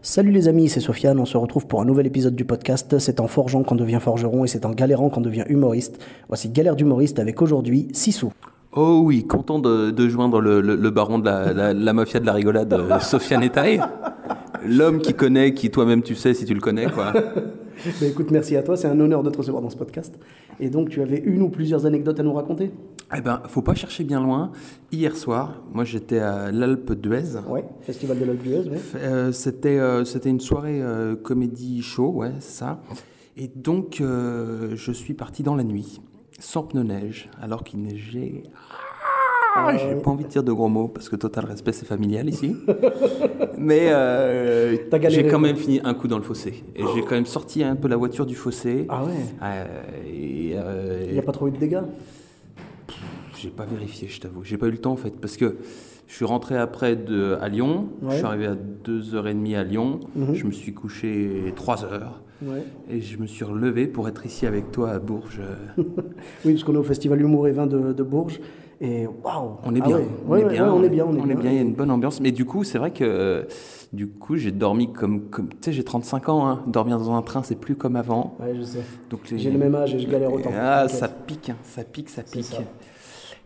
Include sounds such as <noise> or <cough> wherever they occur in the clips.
Salut les amis, c'est Sofiane, on se retrouve pour un nouvel épisode du podcast. C'est en forgeant qu'on devient forgeron et c'est en galérant qu'on devient humoriste. Voici Galère d'humoriste avec aujourd'hui Sissou. Oh oui, content de, de joindre le, le- le baron de la, la- la mafia de la rigolade, euh, <laughs> Sofiane Etaï. L'homme qui connaît, qui toi-même tu sais si tu le connais, quoi. <laughs> Bah, écoute, merci à toi, c'est un honneur de te recevoir dans ce podcast. Et donc tu avais une ou plusieurs anecdotes à nous raconter? Eh ben, faut pas chercher bien loin. Hier soir, moi j'étais à l'Alpe d'Huez. Ouais, Festival de l'Alpe d'Huez, ouais. Euh, c'était euh, c'était une soirée euh, comédie show, ouais, c'est ça. Et donc euh, je suis parti dans la nuit, sans pneu neige, alors qu'il neigeait. Ah, J'ai pas envie de dire de gros mots parce que total respect c'est familial ici. <laughs> Mais euh, T'as galéré, j'ai quand même fini un coup dans le fossé. Et j'ai quand même sorti un peu la voiture du fossé. Ah ouais Euh, et, euh, Il n'y a pas trop eu de dégâts? J'ai pas vérifié, je t'avoue. J'ai pas eu le temps en fait, parce que je suis rentré après de, à Lyon. Ouais. Mhm. Je suis arrivé à 2h30 à Lyon. Je me suis couché 3 heures. Ouais. Et je me suis relevé pour être ici avec toi à Bourges. <laughs> Oui, parce qu'on est au Festival Humour et Vin de, de Bourges. Et waouh On est Ah bien. ouais. on, Ouais, est bien on est bien. On est bien. Il y a une bonne ambiance. Mais du coup, c'est vrai que euh, du coup, j'ai dormi comme. comme tu sais, j'ai 35 ans. hein. Dormir dans un train, c'est plus comme avant. Ouais, je sais. Les- J'ai le même âge et je galère autant. Ah, T'inquiète. ça pique, hein, ça pique, ça pique.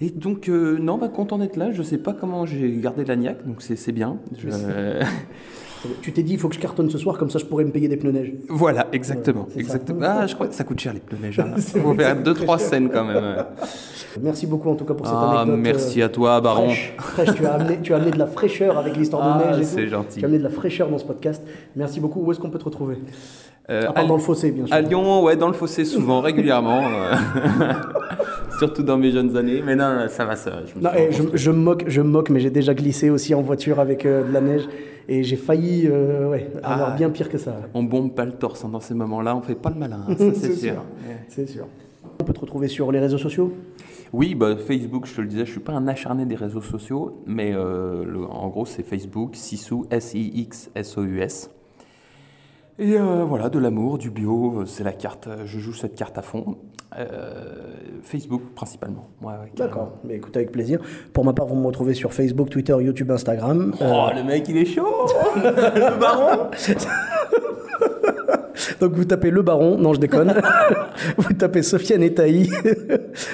Et donc, euh, non, bah, content d'être là. Je sais pas comment j'ai gardé la niaque, donc c'est bien. Je- <laughs> Tu t'es dit, il faut que je cartonne ce soir, comme ça je pourrais me payer des pneus neige. Voilà, exactement. ça. Ah, je crois que ça coûte cher les pneus neige. hein. <laughs> Faut faire deux, trois scènes quand même. Merci beaucoup en tout cas pour cette Ah, anecdote. merci euh, à toi, Baron. Fraîche, fraîche. tu, as amené, tu as amené de la fraîcheur avec l'histoire de Ah, neige c'est gentil. Tu as amené de la fraîcheur dans ce podcast. Merci beaucoup. Où est-ce qu'on peut te retrouver? Euh, À part à- dans le fossé, bien sûr. À Lyon, ouais, dans le fossé, souvent, régulièrement. <laughs> Surtout dans mes jeunes années. Mais non, ça va, ça va. je me Non, je, je me moque, je me moque, mais j'ai déjà glissé aussi en voiture avec euh, de la neige et j'ai failli euh, ouais, avoir Ah. bien pire que ça. On bombe pas le torse hein, dans ces moments-là, on fait pas le malin, hein, ça <laughs> c'est sûr. C'est sûr. On peut te retrouver sur les réseaux sociaux? Oui, bah, Facebook, je te le disais, je suis pas un acharné des réseaux sociaux, mais euh, le- en gros c'est Facebook, Sissou, S-I-X-S-O-U-S. Et euh, voilà, de l'amour, du bio, euh, c'est la carte, euh, je joue cette carte à fond. Euh, Facebook principalement. Ouais, ouais, carrément. D'accord, mais écoute avec plaisir. Pour ma part, vous me retrouvez sur Facebook, Twitter, YouTube, Instagram. Euh, Oh, le mec il est chaud <laughs> Le baron <laughs> donc vous tapez le baron, non je déconne. <laughs> vous tapez Sofiane et Taï,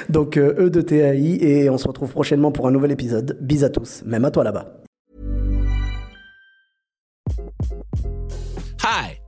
donc euh, E de TAI, et on se retrouve prochainement pour un nouvel épisode. Bis à tous, même à toi là-bas. Hi,